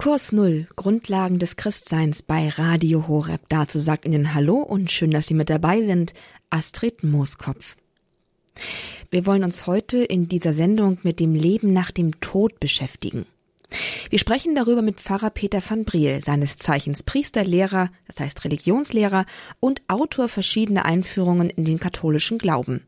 Kurs Null, Grundlagen des Christseins bei Radio Horeb. Dazu sagt Ihnen Hallo und schön, dass Sie mit dabei sind, Astrid Mooskopf. Wir wollen uns heute in dieser Sendung mit dem Leben nach dem Tod beschäftigen. Wir sprechen darüber mit Pfarrer Peter van Briel, seines Zeichens Priesterlehrer, das heißt Religionslehrer und Autor verschiedener Einführungen in den katholischen Glauben.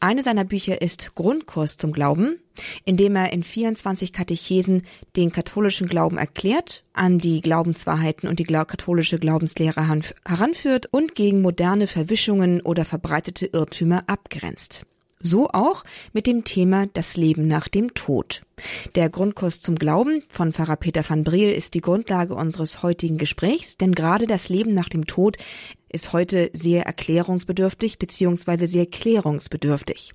Eine seiner Bücher ist Grundkurs zum Glauben, in dem er in 24 Katechesen den katholischen Glauben erklärt, an die Glaubenswahrheiten und die katholische Glaubenslehre heranführt und gegen moderne Verwischungen oder verbreitete Irrtümer abgrenzt. So auch mit dem Thema das Leben nach dem Tod. Der Grundkurs zum Glauben von Pfarrer Peter van Briel ist die Grundlage unseres heutigen Gesprächs, denn gerade das Leben nach dem Tod ist heute sehr erklärungsbedürftig bzw. sehr klärungsbedürftig.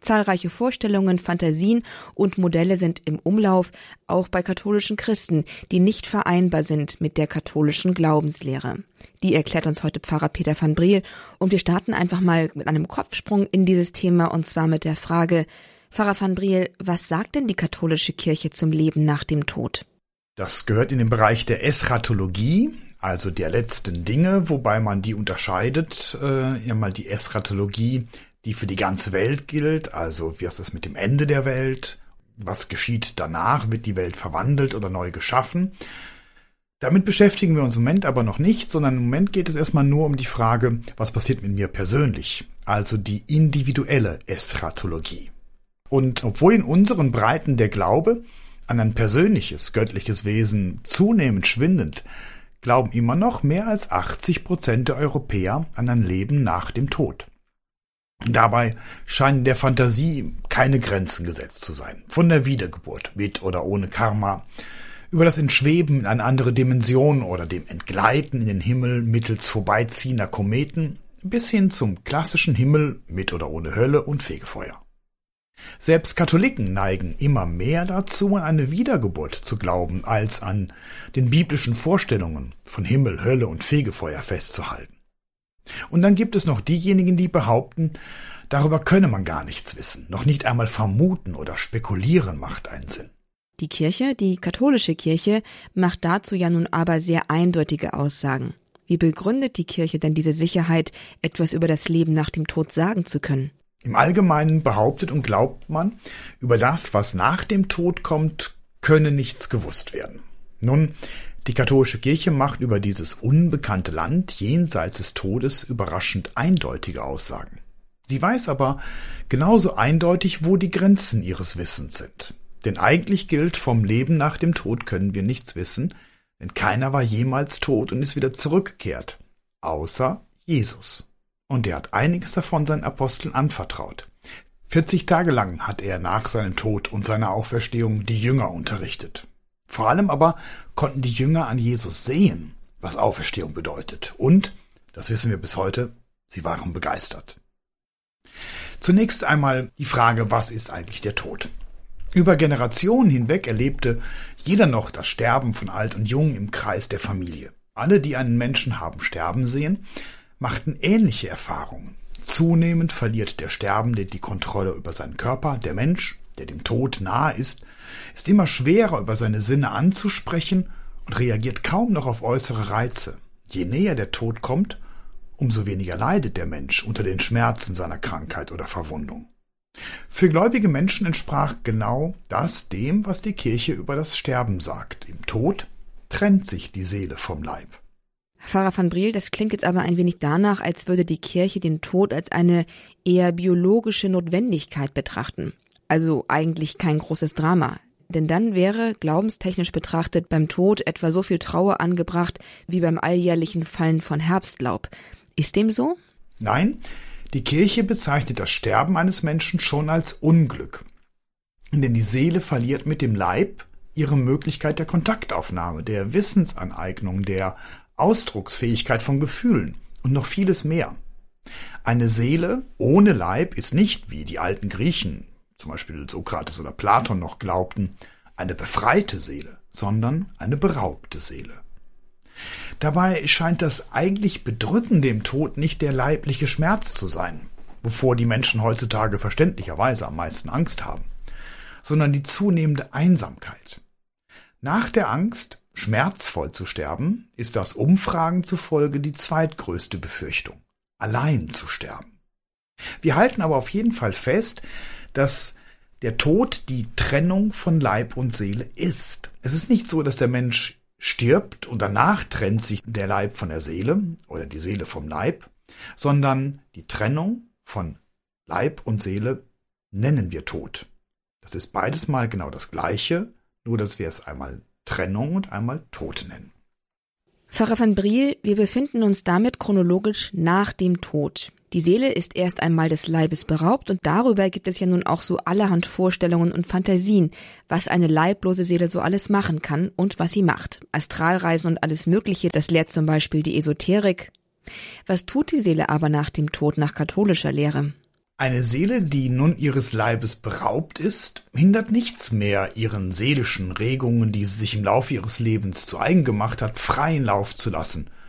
Zahlreiche Vorstellungen, Fantasien und Modelle sind im Umlauf, auch bei katholischen Christen, die nicht vereinbar sind mit der katholischen Glaubenslehre. Die erklärt uns heute Pfarrer Peter van Briel und wir starten einfach mal mit einem Kopfsprung in dieses Thema und zwar mit der Frage, Pfarrer van Briel, was sagt denn die katholische Kirche zum Leben nach dem Tod? Das gehört in den Bereich der Eschatologie, also der letzten Dinge, wobei man die unterscheidet, äh, ja mal die Eschatologie, die für die ganze Welt gilt, also wie ist es mit dem Ende der Welt, was geschieht danach, wird die Welt verwandelt oder neu geschaffen. Damit beschäftigen wir uns im Moment aber noch nicht, sondern im Moment geht es erstmal nur um die Frage, was passiert mit mir persönlich, also die individuelle Eschatologie. Und obwohl in unseren Breiten der Glaube an ein persönliches, göttliches Wesen zunehmend schwindend, glauben immer noch mehr als 80 Prozent der Europäer an ein Leben nach dem Tod. Dabei scheinen der Fantasie keine Grenzen gesetzt zu sein. Von der Wiedergeburt, mit oder ohne Karma, über das Entschweben in eine andere Dimension oder dem Entgleiten in den Himmel mittels vorbeiziehender Kometen bis hin zum klassischen Himmel mit oder ohne Hölle und Fegefeuer. Selbst Katholiken neigen immer mehr dazu, an eine Wiedergeburt zu glauben, als an den biblischen Vorstellungen von Himmel, Hölle und Fegefeuer festzuhalten. Und dann gibt es noch diejenigen, die behaupten, darüber könne man gar nichts wissen, noch nicht einmal vermuten oder spekulieren macht einen Sinn. Die Kirche, die katholische Kirche, macht dazu ja nun aber sehr eindeutige Aussagen. Wie begründet die Kirche denn diese Sicherheit, etwas über das Leben nach dem Tod sagen zu können? Im Allgemeinen behauptet und glaubt man, über das, was nach dem Tod kommt, könne nichts gewusst werden. Nun, die katholische Kirche macht über dieses unbekannte Land jenseits des Todes überraschend eindeutige Aussagen. Sie weiß aber genauso eindeutig, wo die Grenzen ihres Wissens sind. Denn eigentlich gilt, vom Leben nach dem Tod können wir nichts wissen, denn keiner war jemals tot und ist wieder zurückgekehrt, außer Jesus und er hat einiges davon seinen Aposteln anvertraut. 40 Tage lang hat er nach seinem Tod und seiner Auferstehung die Jünger unterrichtet. Vor allem aber konnten die Jünger an Jesus sehen, was Auferstehung bedeutet. Und, das wissen wir bis heute, sie waren begeistert. Zunächst einmal die Frage, was ist eigentlich der Tod? Über Generationen hinweg erlebte jeder noch das Sterben von Alt und Jung im Kreis der Familie. Alle, die einen Menschen haben sterben sehen, machten ähnliche Erfahrungen. Zunehmend verliert der Sterbende die Kontrolle über seinen Körper. Der Mensch, der dem Tod nahe ist, ist immer schwerer über seine Sinne anzusprechen und reagiert kaum noch auf äußere Reize. Je näher der Tod kommt, umso weniger leidet der Mensch unter den Schmerzen seiner Krankheit oder Verwundung. Für gläubige Menschen entsprach genau das dem, was die Kirche über das Sterben sagt. Im Tod trennt sich die Seele vom Leib. Pfarrer van Briel, das klingt jetzt aber ein wenig danach, als würde die Kirche den Tod als eine eher biologische Notwendigkeit betrachten. Also eigentlich kein großes Drama. Denn dann wäre, glaubenstechnisch betrachtet, beim Tod etwa so viel Trauer angebracht wie beim alljährlichen Fallen von Herbstlaub. Ist dem so? Nein, die Kirche bezeichnet das Sterben eines Menschen schon als Unglück. Denn die Seele verliert mit dem Leib ihre Möglichkeit der Kontaktaufnahme, der Wissensaneignung, der Ausdrucksfähigkeit von Gefühlen und noch vieles mehr. Eine Seele ohne Leib ist nicht, wie die alten Griechen, zum Beispiel Sokrates oder Platon noch glaubten, eine befreite Seele, sondern eine beraubte Seele. Dabei scheint das eigentlich Bedrückende im Tod nicht der leibliche Schmerz zu sein, wovor die Menschen heutzutage verständlicherweise am meisten Angst haben, sondern die zunehmende Einsamkeit. Nach der Angst, schmerzvoll zu sterben, ist das Umfragen zufolge die zweitgrößte Befürchtung, allein zu sterben. Wir halten aber auf jeden Fall fest, dass der Tod die Trennung von Leib und Seele ist. Es ist nicht so, dass der Mensch stirbt und danach trennt sich der Leib von der Seele oder die Seele vom Leib, sondern die Trennung von Leib und Seele nennen wir Tod. Das ist beides mal genau das Gleiche, nur dass wir es einmal Trennung und einmal Tod nennen. Pfarrer van Briel, wir befinden uns damit chronologisch nach dem Tod. Die Seele ist erst einmal des Leibes beraubt und darüber gibt es ja nun auch so allerhand Vorstellungen und Fantasien, was eine leiblose Seele so alles machen kann und was sie macht. Astralreisen und alles Mögliche, das lehrt zum Beispiel die Esoterik. Was tut die Seele aber nach dem Tod nach katholischer Lehre? Eine Seele, die nun ihres Leibes beraubt ist, hindert nichts mehr, ihren seelischen Regungen, die sie sich im Laufe ihres Lebens zu eigen gemacht hat, freien Lauf zu lassen –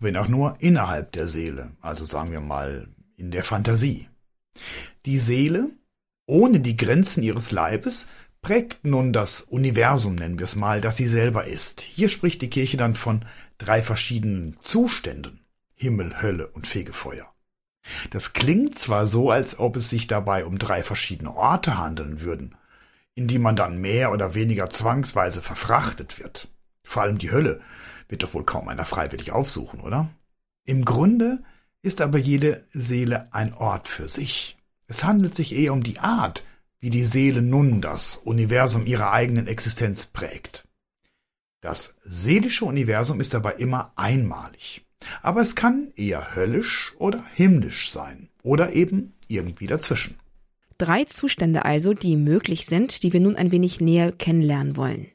wenn auch nur innerhalb der Seele, also sagen wir mal in der Fantasie. Die Seele, ohne die Grenzen ihres Leibes, prägt nun das Universum, nennen wir es mal, das sie selber ist. Hier spricht die Kirche dann von drei verschiedenen Zuständen Himmel, Hölle und Fegefeuer. Das klingt zwar so, als ob es sich dabei um drei verschiedene Orte handeln würden, in die man dann mehr oder weniger zwangsweise verfrachtet wird. Vor allem die Hölle wird doch wohl kaum einer freiwillig aufsuchen, oder? Im Grunde ist aber jede Seele ein Ort für sich. Es handelt sich eher um die Art, wie die Seele nun das Universum ihrer eigenen Existenz prägt. Das seelische Universum ist dabei immer einmalig. Aber es kann eher höllisch oder himmlisch sein oder eben irgendwie dazwischen. Drei Zustände also, die möglich sind, die wir nun ein wenig näher kennenlernen wollen.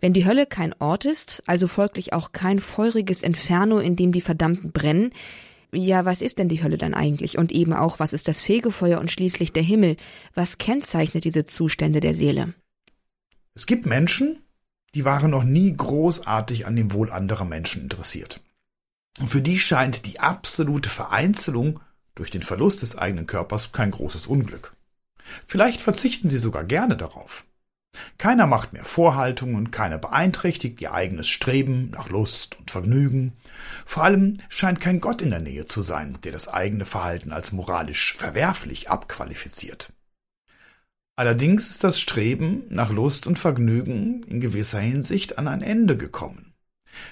Wenn die Hölle kein Ort ist, also folglich auch kein feuriges Inferno, in dem die Verdammten brennen, ja, was ist denn die Hölle dann eigentlich? Und eben auch, was ist das Fegefeuer und schließlich der Himmel? Was kennzeichnet diese Zustände der Seele? Es gibt Menschen, die waren noch nie großartig an dem Wohl anderer Menschen interessiert. Und für die scheint die absolute Vereinzelung durch den Verlust des eigenen Körpers kein großes Unglück. Vielleicht verzichten sie sogar gerne darauf. Keiner macht mehr Vorhaltungen, keiner beeinträchtigt ihr eigenes Streben nach Lust und Vergnügen. Vor allem scheint kein Gott in der Nähe zu sein, der das eigene Verhalten als moralisch verwerflich abqualifiziert. Allerdings ist das Streben nach Lust und Vergnügen in gewisser Hinsicht an ein Ende gekommen.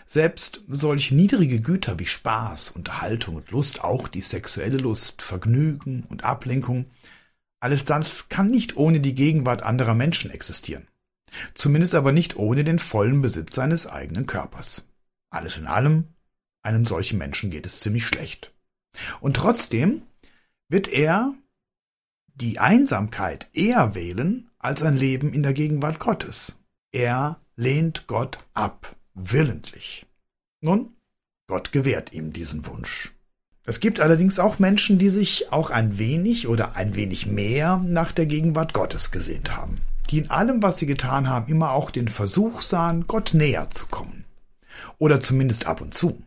Selbst solch niedrige Güter wie Spaß, Unterhaltung und Lust, auch die sexuelle Lust, Vergnügen und Ablenkung, alles das kann nicht ohne die Gegenwart anderer Menschen existieren. Zumindest aber nicht ohne den vollen Besitz seines eigenen Körpers. Alles in allem, einem solchen Menschen geht es ziemlich schlecht. Und trotzdem wird er die Einsamkeit eher wählen als ein Leben in der Gegenwart Gottes. Er lehnt Gott ab, willentlich. Nun, Gott gewährt ihm diesen Wunsch. Es gibt allerdings auch Menschen, die sich auch ein wenig oder ein wenig mehr nach der Gegenwart Gottes gesehnt haben, die in allem, was sie getan haben, immer auch den Versuch sahen, Gott näher zu kommen. Oder zumindest ab und zu.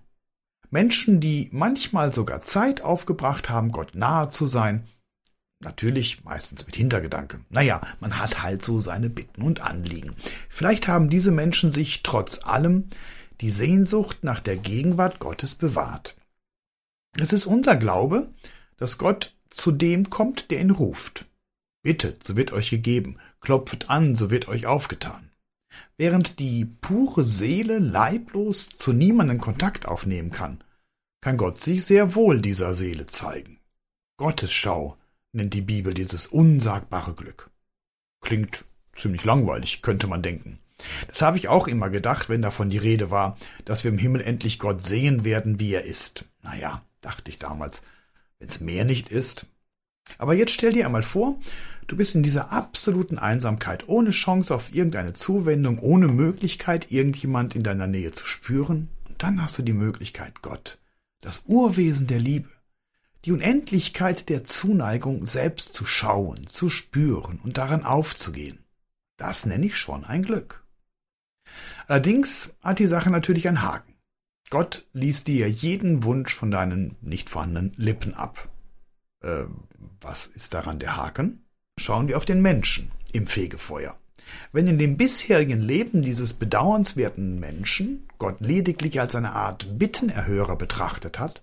Menschen, die manchmal sogar Zeit aufgebracht haben, Gott nahe zu sein, Natürlich meistens mit Hintergedanke. Naja, man hat halt so seine Bitten und Anliegen. Vielleicht haben diese Menschen sich trotz allem die Sehnsucht nach der Gegenwart Gottes bewahrt. Es ist unser Glaube, dass Gott zu dem kommt, der ihn ruft. Bittet, so wird euch gegeben, klopft an, so wird euch aufgetan. Während die pure Seele leiblos zu niemandem Kontakt aufnehmen kann, kann Gott sich sehr wohl dieser Seele zeigen. Gottesschau nennt die Bibel dieses unsagbare Glück. Klingt ziemlich langweilig, könnte man denken. Das habe ich auch immer gedacht, wenn davon die Rede war, dass wir im Himmel endlich Gott sehen werden, wie er ist. Naja, dachte ich damals, wenn's mehr nicht ist. Aber jetzt stell dir einmal vor, du bist in dieser absoluten Einsamkeit, ohne Chance auf irgendeine Zuwendung, ohne Möglichkeit, irgendjemand in deiner Nähe zu spüren. Und dann hast du die Möglichkeit, Gott, das Urwesen der Liebe, die Unendlichkeit der Zuneigung selbst zu schauen, zu spüren und daran aufzugehen. Das nenne ich schon ein Glück. Allerdings hat die Sache natürlich einen Haken. Gott ließ dir jeden Wunsch von deinen nicht vorhandenen Lippen ab. Äh, was ist daran der Haken? Schauen wir auf den Menschen im Fegefeuer. Wenn in dem bisherigen Leben dieses bedauernswerten Menschen Gott lediglich als eine Art Bittenerhörer betrachtet hat,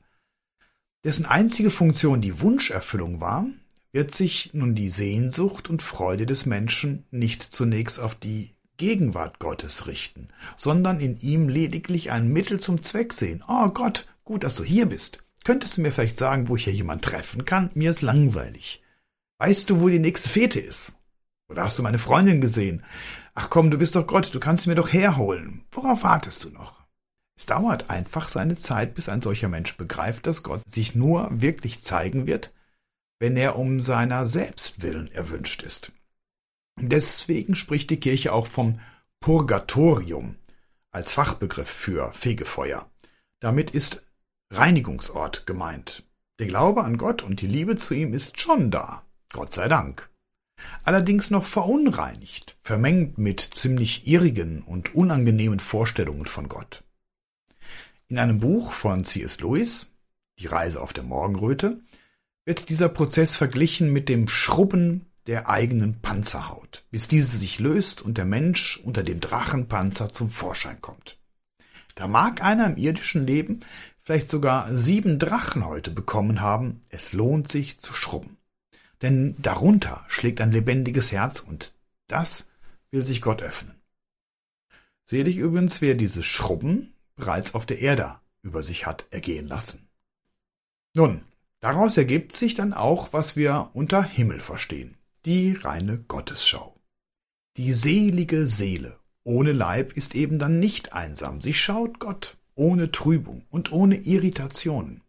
dessen einzige Funktion die Wunscherfüllung war, wird sich nun die Sehnsucht und Freude des Menschen nicht zunächst auf die Gegenwart Gottes richten, sondern in ihm lediglich ein Mittel zum Zweck sehen. Oh Gott, gut, dass du hier bist. Könntest du mir vielleicht sagen, wo ich hier jemand treffen kann? Mir ist langweilig. Weißt du, wo die nächste Fete ist? Oder hast du meine Freundin gesehen? Ach komm, du bist doch Gott, du kannst mir doch herholen. Worauf wartest du noch? Es dauert einfach seine Zeit, bis ein solcher Mensch begreift, dass Gott sich nur wirklich zeigen wird, wenn er um seiner selbst willen erwünscht ist. Deswegen spricht die Kirche auch vom Purgatorium als Fachbegriff für Fegefeuer. Damit ist Reinigungsort gemeint. Der Glaube an Gott und die Liebe zu ihm ist schon da, Gott sei Dank. Allerdings noch verunreinigt, vermengt mit ziemlich irrigen und unangenehmen Vorstellungen von Gott. In einem Buch von C.S. Lewis, Die Reise auf der Morgenröte, wird dieser Prozess verglichen mit dem Schrubben der eigenen Panzerhaut, bis diese sich löst und der Mensch unter dem Drachenpanzer zum Vorschein kommt. Da mag einer im irdischen Leben vielleicht sogar sieben Drachenhäute bekommen haben, es lohnt sich zu schrubben. Denn darunter schlägt ein lebendiges Herz und das will sich Gott öffnen. Selig übrigens, wer dieses Schrubben bereits auf der Erde über sich hat ergehen lassen. Nun, Daraus ergibt sich dann auch, was wir unter Himmel verstehen. Die reine Gottesschau. Die selige Seele ohne Leib ist eben dann nicht einsam. Sie schaut Gott ohne Trübung und ohne Irritationen.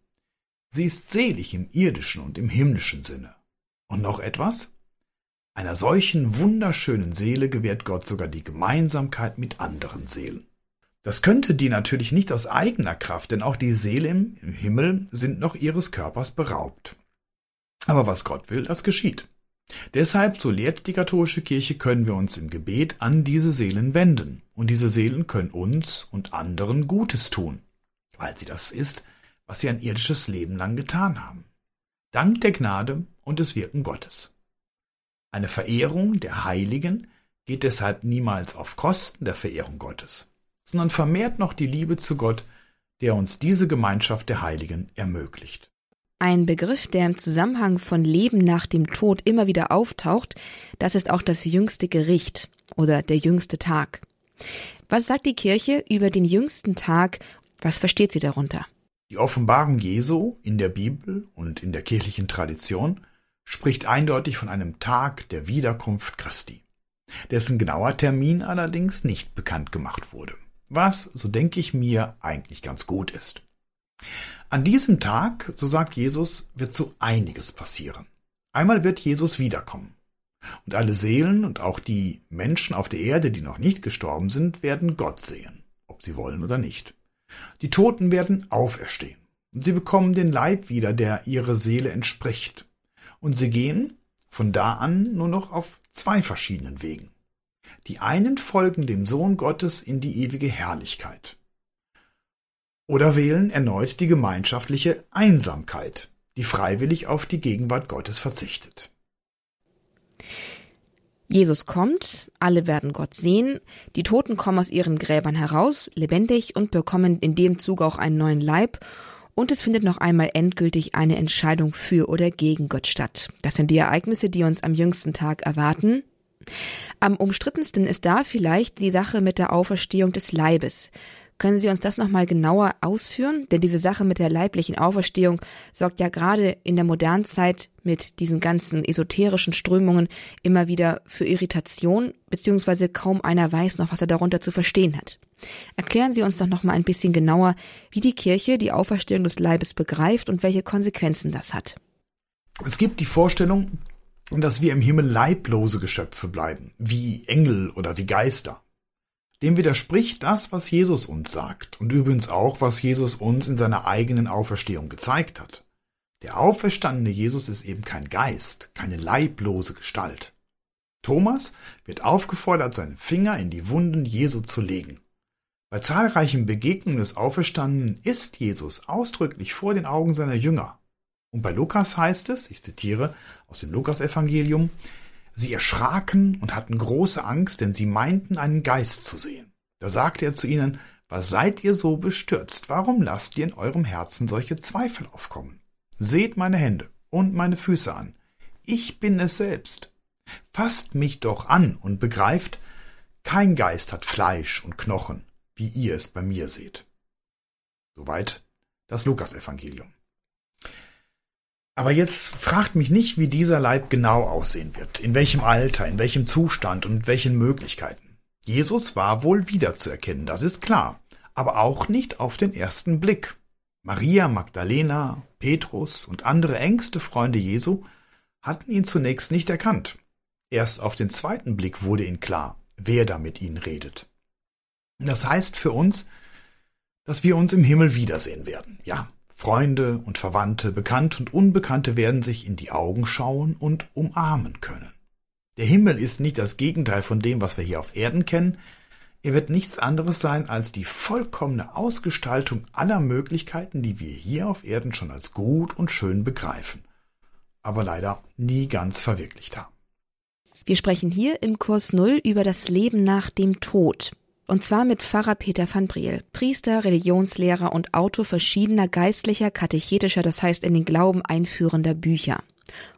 Sie ist selig im irdischen und im himmlischen Sinne. Und noch etwas? Einer solchen wunderschönen Seele gewährt Gott sogar die Gemeinsamkeit mit anderen Seelen. Das könnte die natürlich nicht aus eigener Kraft, denn auch die Seele im, Himmel sind noch ihres Körpers beraubt. Aber was Gott will, das geschieht. Deshalb, so lehrt die katholische Kirche, können wir uns im Gebet an diese Seelen wenden. Und diese Seelen können uns und anderen Gutes tun, weil sie das ist, was sie ein irdisches Leben lang getan haben. Dank der Gnade und des Wirken Gottes. Eine Verehrung der Heiligen geht deshalb niemals auf Kosten der Verehrung Gottes sondern vermehrt noch die Liebe zu Gott, der uns diese Gemeinschaft der Heiligen ermöglicht. Ein Begriff, der im Zusammenhang von Leben nach dem Tod immer wieder auftaucht, das ist auch das jüngste Gericht oder der jüngste Tag. Was sagt die Kirche über den jüngsten Tag? Was versteht sie darunter? Die Offenbarung Jesu in der Bibel und in der kirchlichen Tradition spricht eindeutig von einem Tag der Wiederkunft Christi, dessen genauer Termin allerdings nicht bekannt gemacht wurde was, so denke ich mir, eigentlich ganz gut ist. An diesem Tag, so sagt Jesus, wird so einiges passieren. Einmal wird Jesus wiederkommen. Und alle Seelen und auch die Menschen auf der Erde, die noch nicht gestorben sind, werden Gott sehen, ob sie wollen oder nicht. Die Toten werden auferstehen. Und sie bekommen den Leib wieder, der ihre Seele entspricht. Und sie gehen von da an nur noch auf zwei verschiedenen Wegen. Die einen folgen dem Sohn Gottes in die ewige Herrlichkeit. Oder wählen erneut die gemeinschaftliche Einsamkeit, die freiwillig auf die Gegenwart Gottes verzichtet. Jesus kommt, alle werden Gott sehen, die Toten kommen aus ihren Gräbern heraus, lebendig und bekommen in dem Zug auch einen neuen Leib, und es findet noch einmal endgültig eine Entscheidung für oder gegen Gott statt. Das sind die Ereignisse, die uns am jüngsten Tag erwarten. Am umstrittensten ist da vielleicht die Sache mit der Auferstehung des Leibes. Können Sie uns das nochmal genauer ausführen? Denn diese Sache mit der leiblichen Auferstehung sorgt ja gerade in der modernen Zeit mit diesen ganzen esoterischen Strömungen immer wieder für Irritation, beziehungsweise kaum einer weiß noch, was er darunter zu verstehen hat. Erklären Sie uns doch nochmal ein bisschen genauer, wie die Kirche die Auferstehung des Leibes begreift und welche Konsequenzen das hat. Es gibt die Vorstellung, dass wir im Himmel leiblose Geschöpfe bleiben, wie Engel oder wie Geister. Dem widerspricht das, was Jesus uns sagt und übrigens auch, was Jesus uns in seiner eigenen Auferstehung gezeigt hat. Der auferstandene Jesus ist eben kein Geist, keine leiblose Gestalt. Thomas wird aufgefordert, seine Finger in die Wunden Jesu zu legen. Bei zahlreichen Begegnungen des Auferstandenen ist Jesus ausdrücklich vor den Augen seiner Jünger. Und bei Lukas heißt es, ich zitiere aus dem Lukasevangelium, Sie erschraken und hatten große Angst, denn sie meinten einen Geist zu sehen. Da sagte er zu ihnen, was seid ihr so bestürzt? Warum lasst ihr in eurem Herzen solche Zweifel aufkommen? Seht meine Hände und meine Füße an. Ich bin es selbst. Fasst mich doch an und begreift, kein Geist hat Fleisch und Knochen, wie ihr es bei mir seht. Soweit das Lukasevangelium. Aber jetzt fragt mich nicht, wie dieser Leib genau aussehen wird, in welchem Alter, in welchem Zustand und mit welchen Möglichkeiten. Jesus war wohl wiederzuerkennen, das ist klar, aber auch nicht auf den ersten Blick. Maria Magdalena, Petrus und andere engste Freunde Jesu hatten ihn zunächst nicht erkannt. Erst auf den zweiten Blick wurde ihnen klar, wer da mit ihnen redet. Das heißt für uns, dass wir uns im Himmel wiedersehen werden. Ja, Freunde und Verwandte, Bekannte und Unbekannte werden sich in die Augen schauen und umarmen können. Der Himmel ist nicht das Gegenteil von dem, was wir hier auf Erden kennen. Er wird nichts anderes sein als die vollkommene Ausgestaltung aller Möglichkeiten, die wir hier auf Erden schon als gut und schön begreifen, aber leider nie ganz verwirklicht haben. Wir sprechen hier im Kurs Null über das Leben nach dem Tod. Und zwar mit Pfarrer Peter van Briel, Priester, Religionslehrer und Autor verschiedener geistlicher, katechetischer, das heißt in den Glauben einführender Bücher.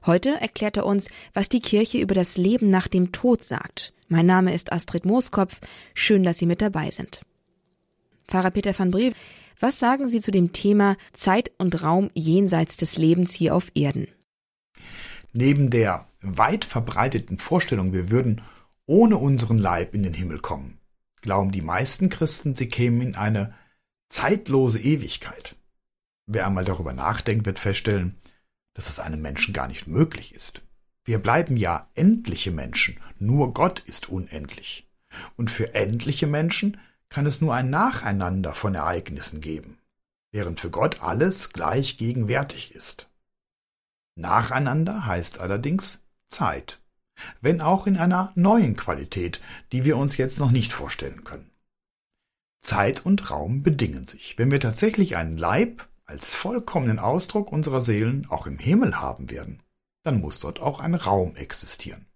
Heute erklärt er uns, was die Kirche über das Leben nach dem Tod sagt. Mein Name ist Astrid Mooskopf. Schön, dass Sie mit dabei sind. Pfarrer Peter van Briel, was sagen Sie zu dem Thema Zeit und Raum jenseits des Lebens hier auf Erden? Neben der weit verbreiteten Vorstellung, wir würden ohne unseren Leib in den Himmel kommen, glauben die meisten Christen, sie kämen in eine zeitlose Ewigkeit. Wer einmal darüber nachdenkt, wird feststellen, dass es einem Menschen gar nicht möglich ist. Wir bleiben ja endliche Menschen, nur Gott ist unendlich. Und für endliche Menschen kann es nur ein Nacheinander von Ereignissen geben, während für Gott alles gleich gegenwärtig ist. Nacheinander heißt allerdings Zeit wenn auch in einer neuen Qualität, die wir uns jetzt noch nicht vorstellen können. Zeit und Raum bedingen sich. Wenn wir tatsächlich einen Leib als vollkommenen Ausdruck unserer Seelen auch im Himmel haben werden, dann muss dort auch ein Raum existieren.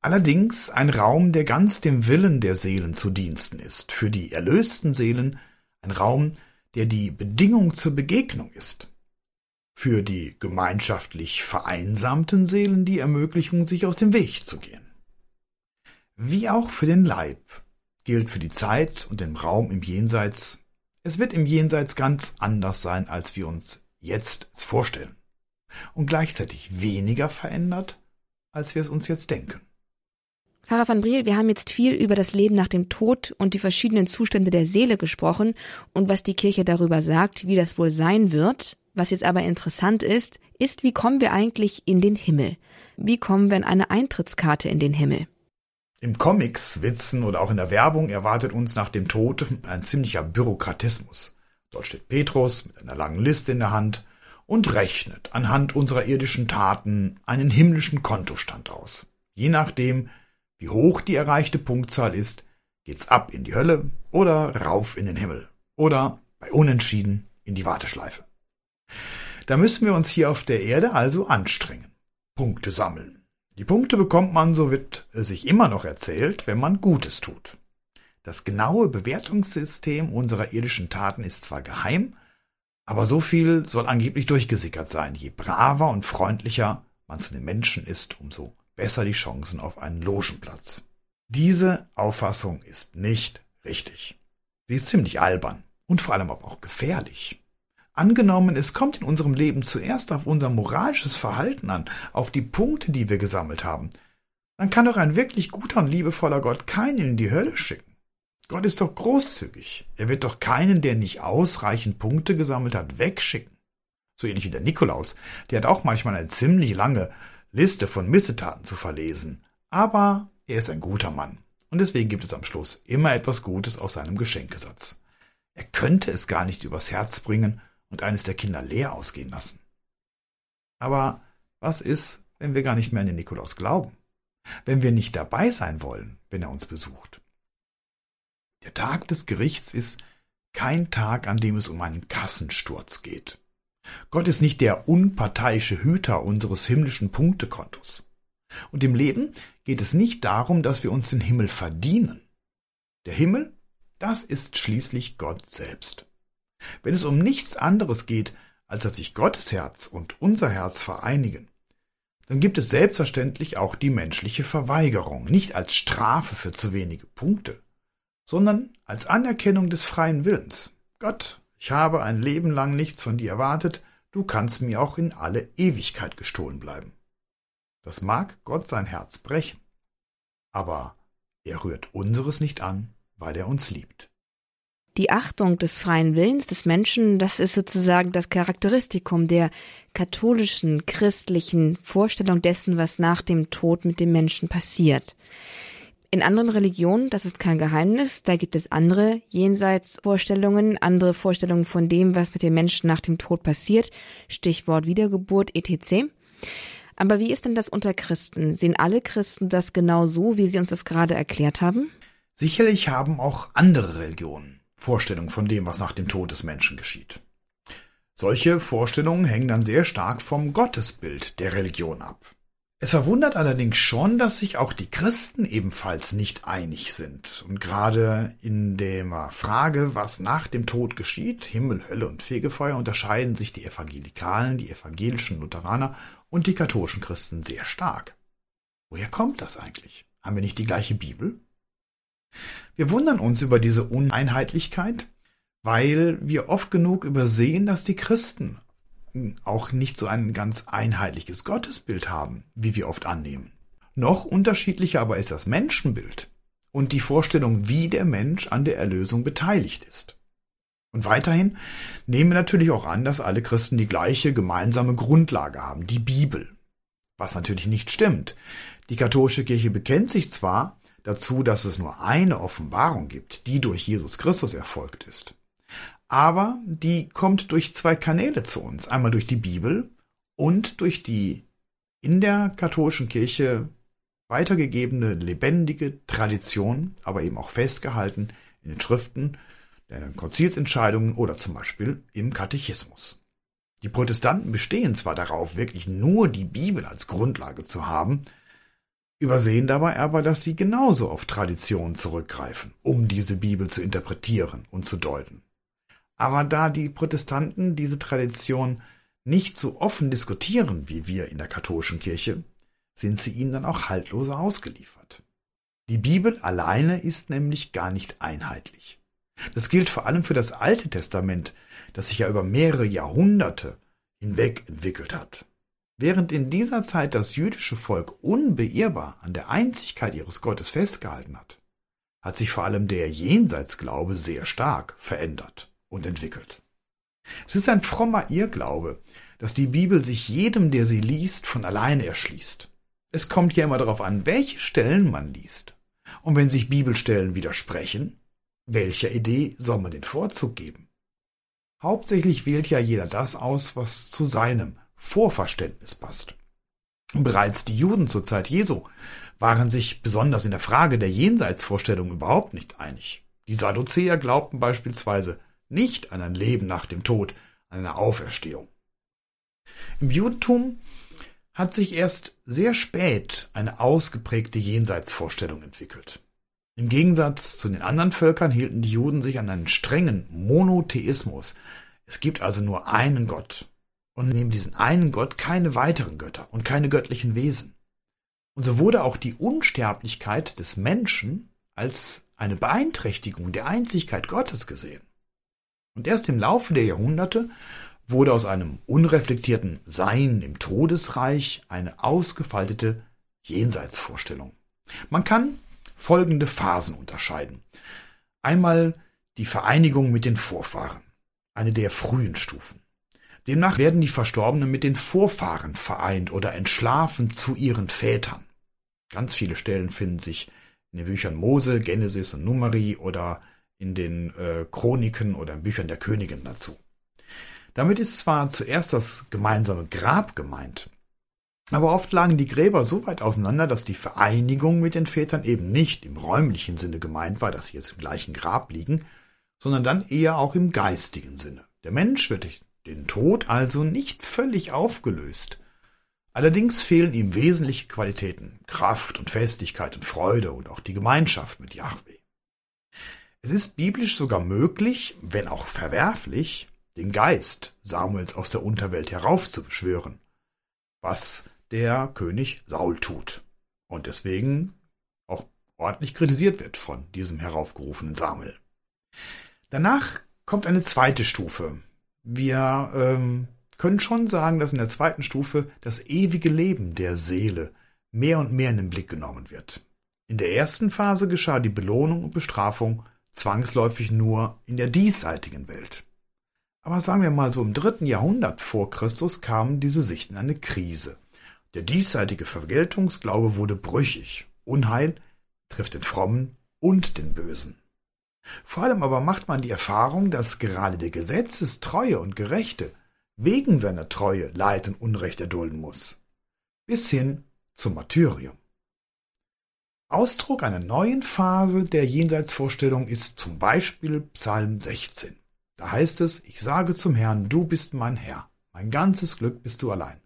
Allerdings ein Raum, der ganz dem Willen der Seelen zu Diensten ist, für die erlösten Seelen ein Raum, der die Bedingung zur Begegnung ist für die gemeinschaftlich vereinsamten Seelen die Ermöglichung, sich aus dem Weg zu gehen. Wie auch für den Leib gilt für die Zeit und den Raum im Jenseits, es wird im Jenseits ganz anders sein, als wir uns jetzt vorstellen und gleichzeitig weniger verändert, als wir es uns jetzt denken. Pfarrer van Briel, wir haben jetzt viel über das Leben nach dem Tod und die verschiedenen Zustände der Seele gesprochen und was die Kirche darüber sagt, wie das wohl sein wird. Was jetzt aber interessant ist, ist, wie kommen wir eigentlich in den Himmel? Wie kommen wir an eine Eintrittskarte in den Himmel? Im Comics, Witzen oder auch in der Werbung erwartet uns nach dem Tod ein ziemlicher Bürokratismus. Dort steht Petrus mit einer langen Liste in der Hand und rechnet anhand unserer irdischen Taten einen himmlischen Kontostand aus. Je nachdem, wie hoch die erreichte Punktzahl ist, geht's ab in die Hölle oder rauf in den Himmel oder bei Unentschieden in die Warteschleife. Da müssen wir uns hier auf der Erde also anstrengen. Punkte sammeln. Die Punkte bekommt man, so wird sich immer noch erzählt, wenn man Gutes tut. Das genaue Bewertungssystem unserer irdischen Taten ist zwar geheim, aber so viel soll angeblich durchgesickert sein. Je braver und freundlicher man zu den Menschen ist, umso besser die Chancen auf einen Logenplatz. Diese Auffassung ist nicht richtig. Sie ist ziemlich albern und vor allem aber auch gefährlich. Angenommen, es kommt in unserem Leben zuerst auf unser moralisches Verhalten an, auf die Punkte, die wir gesammelt haben, dann kann doch ein wirklich guter und liebevoller Gott keinen in die Hölle schicken. Gott ist doch großzügig. Er wird doch keinen, der nicht ausreichend Punkte gesammelt hat, wegschicken. So ähnlich wie der Nikolaus. Der hat auch manchmal eine ziemlich lange Liste von Missetaten zu verlesen. Aber er ist ein guter Mann. Und deswegen gibt es am Schluss immer etwas Gutes aus seinem Geschenkesatz. Er könnte es gar nicht übers Herz bringen, und eines der Kinder leer ausgehen lassen. Aber was ist, wenn wir gar nicht mehr an den Nikolaus glauben? Wenn wir nicht dabei sein wollen, wenn er uns besucht? Der Tag des Gerichts ist kein Tag, an dem es um einen Kassensturz geht. Gott ist nicht der unparteiische Hüter unseres himmlischen Punktekontos. Und im Leben geht es nicht darum, dass wir uns den Himmel verdienen. Der Himmel, das ist schließlich Gott selbst. Wenn es um nichts anderes geht, als dass sich Gottes Herz und unser Herz vereinigen, dann gibt es selbstverständlich auch die menschliche Verweigerung, nicht als Strafe für zu wenige Punkte, sondern als Anerkennung des freien Willens. Gott, ich habe ein Leben lang nichts von dir erwartet, du kannst mir auch in alle Ewigkeit gestohlen bleiben. Das mag Gott sein Herz brechen, aber er rührt unseres nicht an, weil er uns liebt. Die Achtung des freien Willens des Menschen, das ist sozusagen das Charakteristikum der katholischen, christlichen Vorstellung dessen, was nach dem Tod mit dem Menschen passiert. In anderen Religionen, das ist kein Geheimnis, da gibt es andere Jenseitsvorstellungen, andere Vorstellungen von dem, was mit dem Menschen nach dem Tod passiert, Stichwort Wiedergeburt etc. Aber wie ist denn das unter Christen? Sehen alle Christen das genau so, wie Sie uns das gerade erklärt haben? Sicherlich haben auch andere Religionen Vorstellungen von dem, was nach dem Tod des Menschen geschieht. Solche Vorstellungen hängen dann sehr stark vom Gottesbild der Religion ab. Es verwundert allerdings schon, dass sich auch die Christen ebenfalls nicht einig sind. Und gerade in der Frage, was nach dem Tod geschieht, Himmel, Hölle und Fegefeuer, unterscheiden sich die Evangelikalen, die evangelischen Lutheraner und die katholischen Christen sehr stark. Woher kommt das eigentlich? Haben wir nicht die gleiche Bibel? Wir wundern uns über diese Uneinheitlichkeit, weil wir oft genug übersehen, dass die Christen auch nicht so ein ganz einheitliches Gottesbild haben, wie wir oft annehmen. Noch unterschiedlicher aber ist das Menschenbild und die Vorstellung, wie der Mensch an der Erlösung beteiligt ist. Und weiterhin nehmen wir natürlich auch an, dass alle Christen die gleiche gemeinsame Grundlage haben, die Bibel. Was natürlich nicht stimmt. Die katholische Kirche bekennt sich zwar dazu, dass es nur eine Offenbarung gibt, die durch Jesus Christus erfolgt ist aber die kommt durch zwei Kanäle zu uns. Einmal durch die Bibel und durch die in der katholischen Kirche weitergegebene lebendige Tradition, aber eben auch festgehalten in den Schriften, den Konzilsentscheidungen oder zum Beispiel im Katechismus. Die Protestanten bestehen zwar darauf, wirklich nur die Bibel als Grundlage zu haben, übersehen dabei aber, dass sie genauso auf Tradition zurückgreifen, um diese Bibel zu interpretieren und zu deuten. Aber da die Protestanten diese Tradition nicht so offen diskutieren wie wir in der katholischen Kirche, sind sie ihnen dann auch haltloser ausgeliefert. Die Bibel alleine ist nämlich gar nicht einheitlich. Das gilt vor allem für das Alte Testament, das sich ja über mehrere Jahrhunderte hinweg entwickelt hat. Während in dieser Zeit das jüdische Volk unbeirrbar an der Einzigkeit ihres Gottes festgehalten hat, hat sich vor allem der Jenseitsglaube sehr stark verändert und entwickelt. Es ist ein frommer Irrglaube, dass die Bibel sich jedem, der sie liest, von alleine erschließt. Es kommt ja immer darauf an, welche Stellen man liest. Und wenn sich Bibelstellen widersprechen, welcher Idee soll man den Vorzug geben? Hauptsächlich wählt ja jeder das aus, was zu seinem Vorverständnis passt. Bereits die Juden zur Zeit Jesu waren sich besonders in der Frage der Jenseitsvorstellung überhaupt nicht einig. Die Sadduzäer glaubten beispielsweise, nicht an ein Leben nach dem Tod, an eine Auferstehung. Im Judentum hat sich erst sehr spät eine ausgeprägte Jenseitsvorstellung entwickelt. Im Gegensatz zu den anderen Völkern hielten die Juden sich an einen strengen Monotheismus. Es gibt also nur einen Gott. Und neben diesen einen Gott keine weiteren Götter und keine göttlichen Wesen. Und so wurde auch die Unsterblichkeit des Menschen als eine Beeinträchtigung der Einzigkeit Gottes gesehen. Und erst im Laufe der Jahrhunderte wurde aus einem unreflektierten Sein im Todesreich eine ausgefaltete Jenseitsvorstellung. Man kann folgende Phasen unterscheiden. Einmal die Vereinigung mit den Vorfahren, eine der frühen Stufen. Demnach werden die Verstorbenen mit den Vorfahren vereint oder entschlafen zu ihren Vätern. Ganz viele Stellen finden sich in den Büchern Mose, Genesis und Numeri oder in den äh, Chroniken oder in Büchern der Königin dazu. Damit ist zwar zuerst das gemeinsame Grab gemeint, aber oft lagen die Gräber so weit auseinander, dass die Vereinigung mit den Vätern eben nicht im räumlichen Sinne gemeint war, dass sie jetzt im gleichen Grab liegen, sondern dann eher auch im geistigen Sinne. Der Mensch wird den Tod also nicht völlig aufgelöst, Allerdings fehlen ihm wesentliche Qualitäten, Kraft und Festigkeit und Freude und auch die Gemeinschaft mit Yahweh. Es ist biblisch sogar möglich, wenn auch verwerflich, den Geist Samuels aus der Unterwelt heraufzubeschwören, was der König Saul tut und deswegen auch ordentlich kritisiert wird von diesem heraufgerufenen Samuel. Danach kommt eine zweite Stufe. Wir ähm, können schon sagen, dass in der zweiten Stufe das ewige Leben der Seele mehr und mehr in den Blick genommen wird. In der ersten Phase geschah die Belohnung und Bestrafung zwangsläufig nur in der diesseitigen Welt. Aber sagen wir mal so im dritten Jahrhundert vor Christus kamen diese Sichten eine Krise. Der diesseitige Vergeltungsglaube wurde brüchig. Unheil trifft den Frommen und den Bösen. Vor allem aber macht man die Erfahrung, dass gerade der Gesetzestreue und Gerechte wegen seiner Treue Leid und Unrecht erdulden muss. Bis hin zum Martyrium. Ausdruck einer neuen Phase der Jenseitsvorstellung ist zum Beispiel Psalm 16. Da heißt es, ich sage zum Herrn, du bist mein Herr, mein ganzes Glück bist du allein.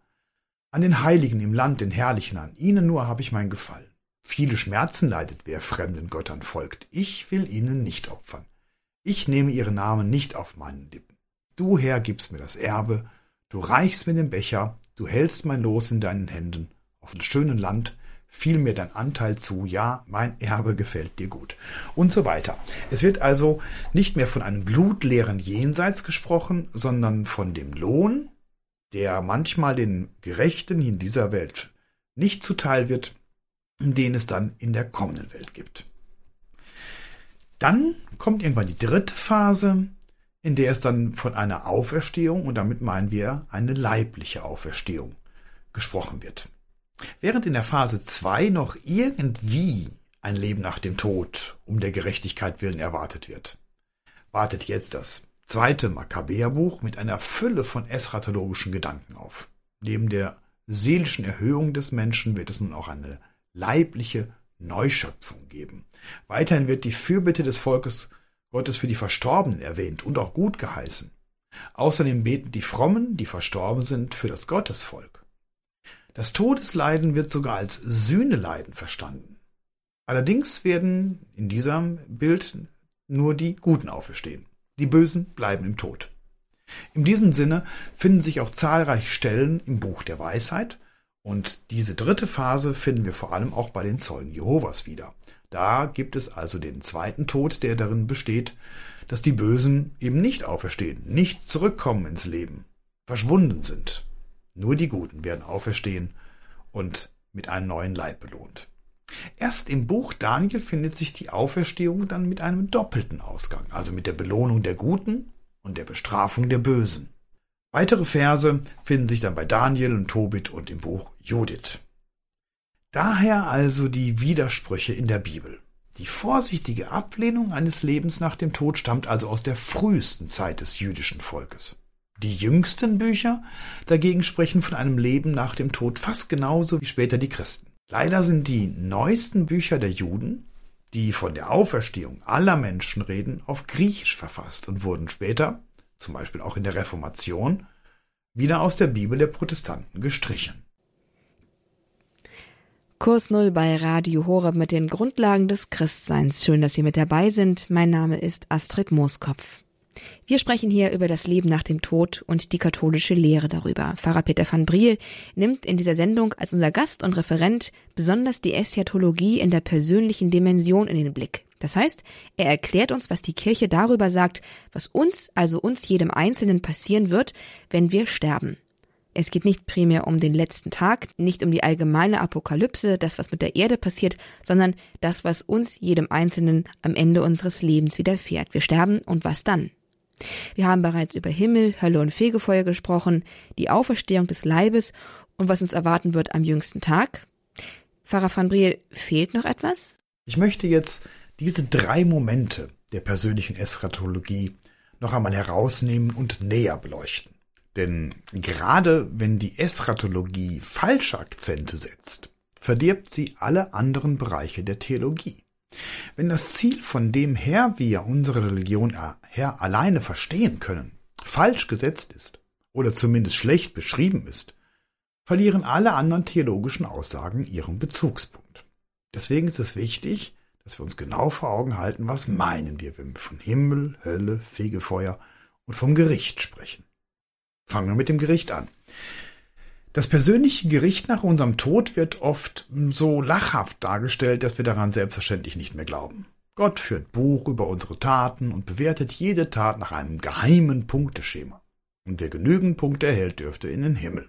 An den Heiligen im Land, den Herrlichen, an ihnen nur habe ich mein Gefallen. Viele Schmerzen leidet, wer fremden Göttern folgt. Ich will ihnen nicht opfern. Ich nehme ihre Namen nicht auf meinen Lippen. Du, Herr, gibst mir das Erbe, du reichst mir den Becher, du hältst mein Los in deinen Händen. Auf dem schönen Land fiel mir dein Anteil zu, ja, mein Erbe gefällt dir gut. Und so weiter. Es wird also nicht mehr von einem blutleeren Jenseits gesprochen, sondern von dem Lohn, der manchmal den Gerechten in dieser Welt nicht zuteil wird, den es dann in der kommenden Welt gibt. Dann kommt irgendwann die dritte Phase, in der es dann von einer Auferstehung, und damit meinen wir eine leibliche Auferstehung, gesprochen wird. Während in der Phase 2 noch irgendwie ein Leben nach dem Tod um der Gerechtigkeit willen erwartet wird, wartet jetzt das zweite Makkabäerbuch mit einer Fülle von eschatologischen Gedanken auf. Neben der seelischen Erhöhung des Menschen wird es nun auch eine leibliche Neuschöpfung geben. Weiterhin wird die Fürbitte des Volkes Gottes für die Verstorbenen erwähnt und auch gut geheißen. Außerdem beten die Frommen, die verstorben sind, für das Gottesvolk. Das Todesleiden wird sogar als Sühneleiden verstanden. Allerdings werden in diesem Bild nur die Guten auferstehen. Die Bösen bleiben im Tod. In diesem Sinne finden sich auch zahlreiche Stellen im Buch der Weisheit, und diese dritte Phase finden wir vor allem auch bei den Zeugen Jehovas wieder. Da gibt es also den zweiten Tod, der darin besteht, dass die Bösen eben nicht auferstehen, nicht zurückkommen ins Leben, verschwunden sind. Nur die Guten werden auferstehen und mit einem neuen Leib belohnt. Erst im Buch Daniel findet sich die Auferstehung dann mit einem doppelten Ausgang, also mit der Belohnung der Guten und der Bestrafung der Bösen. Weitere Verse finden sich dann bei Daniel und Tobit und im Buch Judith. Daher also die Widersprüche in der Bibel. Die vorsichtige Ablehnung eines Lebens nach dem Tod stammt also aus der frühesten Zeit des jüdischen Volkes. Die jüngsten Bücher dagegen sprechen von einem Leben nach dem Tod fast genauso wie später die Christen. Leider sind die neuesten Bücher der Juden, die von der Auferstehung aller Menschen reden, auf Griechisch verfasst und wurden später zum Beispiel auch in der Reformation, wieder aus der Bibel der Protestanten gestrichen. Kurs Null bei Radio Horeb mit den Grundlagen des Christseins. Schön, dass Sie mit dabei sind. Mein Name ist Astrid Mooskopf. Wir sprechen hier über das Leben nach dem Tod und die katholische Lehre darüber. Pfarrer Peter van Briel nimmt in dieser Sendung als unser Gast und Referent besonders die Eschatologie in der persönlichen Dimension in den Blick. Das heißt, er erklärt uns, was die Kirche darüber sagt, was uns, also uns jedem Einzelnen passieren wird, wenn wir sterben. Es geht nicht primär um den letzten Tag, nicht um die allgemeine Apokalypse, das, was mit der Erde passiert, sondern das, was uns jedem Einzelnen am Ende unseres Lebens widerfährt. Wir sterben und was dann? Wir haben bereits über Himmel, Hölle und Fegefeuer gesprochen, die Auferstehung des Leibes und was uns erwarten wird am jüngsten Tag. Pfarrer van Briel, fehlt noch etwas? Ich möchte jetzt diese drei Momente der persönlichen Eschatologie noch einmal herausnehmen und näher beleuchten. Denn gerade wenn die Eschatologie falsche Akzente setzt, verdirbt sie alle anderen Bereiche der Theologie. Wenn das Ziel, von dem her wir unsere Religion her alleine verstehen können, falsch gesetzt ist oder zumindest schlecht beschrieben ist, verlieren alle anderen theologischen Aussagen ihren Bezugspunkt. Deswegen ist es wichtig, dass wir uns genau vor Augen halten, was meinen wir, wenn wir von Himmel, Hölle, Fegefeuer und vom Gericht sprechen. Fangen wir mit dem Gericht an. Das persönliche Gericht nach unserem Tod wird oft so lachhaft dargestellt, dass wir daran selbstverständlich nicht mehr glauben. Gott führt Buch über unsere Taten und bewertet jede Tat nach einem geheimen Punkteschema. Und wer genügend Punkte erhält, dürfte in den Himmel.